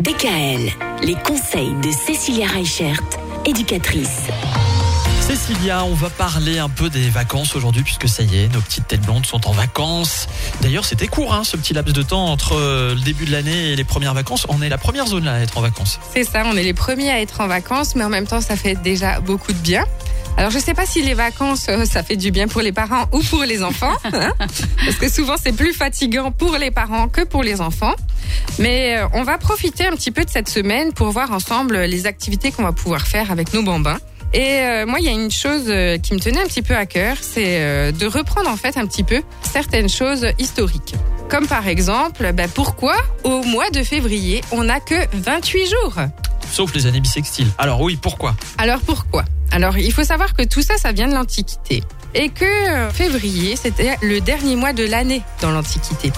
DKL, les conseils de Cécilia Reichert, éducatrice. Cécilia, on va parler un peu des vacances aujourd'hui puisque ça y est, nos petites têtes blondes sont en vacances. D'ailleurs, c'était court hein, ce petit laps de temps entre euh, le début de l'année et les premières vacances. On est la première zone là à être en vacances. C'est ça, on est les premiers à être en vacances, mais en même temps, ça fait déjà beaucoup de bien. Alors, je ne sais pas si les vacances, euh, ça fait du bien pour les parents ou pour les enfants, hein, parce que souvent, c'est plus fatigant pour les parents que pour les enfants. Mais euh, on va profiter un petit peu de cette semaine pour voir ensemble les activités qu'on va pouvoir faire avec nos bambins. Et euh, moi, il y a une chose qui me tenait un petit peu à cœur, c'est euh, de reprendre en fait un petit peu certaines choses historiques. Comme par exemple, bah, pourquoi au mois de février, on n'a que 28 jours? Sauf les années bissextiles. Alors oui, pourquoi? Alors pourquoi? Alors il faut savoir que tout ça, ça vient de l'Antiquité. Et que euh, février, c'était le dernier mois de l'année dans l'Antiquité.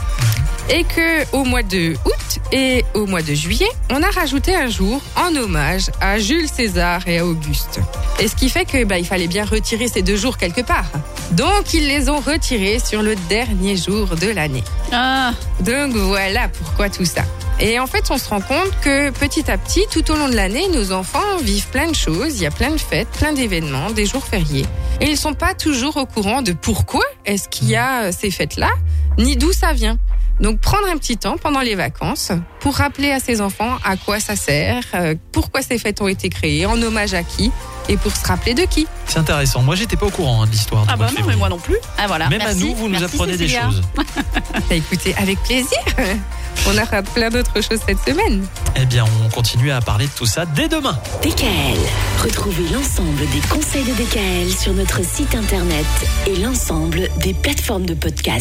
Et que au mois de août et au mois de juillet, on a rajouté un jour en hommage à Jules César et à Auguste. Et ce qui fait que bah, il fallait bien retirer ces deux jours quelque part. Donc ils les ont retirés sur le dernier jour de l'année. Ah, Donc voilà pourquoi tout ça. Et en fait, on se rend compte que petit à petit, tout au long de l'année, nos enfants vivent plein de choses. Il y a plein de fêtes, plein d'événements, des jours fériés. Et ils sont pas toujours au courant de pourquoi est-ce qu'il y a euh, ces fêtes-là, ni d'où ça vient. Donc prendre un petit temps pendant les vacances pour rappeler à ses enfants à quoi ça sert, euh, pourquoi ces fêtes ont été créées, en hommage à qui, et pour se rappeler de qui. C'est intéressant. Moi, j'étais pas au courant hein, de l'histoire. ah bah non, mais moi non plus. Ah voilà. Même à nous, vous nous Merci, apprenez Cécilia. des choses. Bah, écoutez, avec plaisir. On aura plein d'autres choses cette semaine. Eh bien, on continue à parler de tout ça dès demain. DKL, retrouvez l'ensemble des conseils de DKL sur notre site internet et l'ensemble des plateformes de podcast.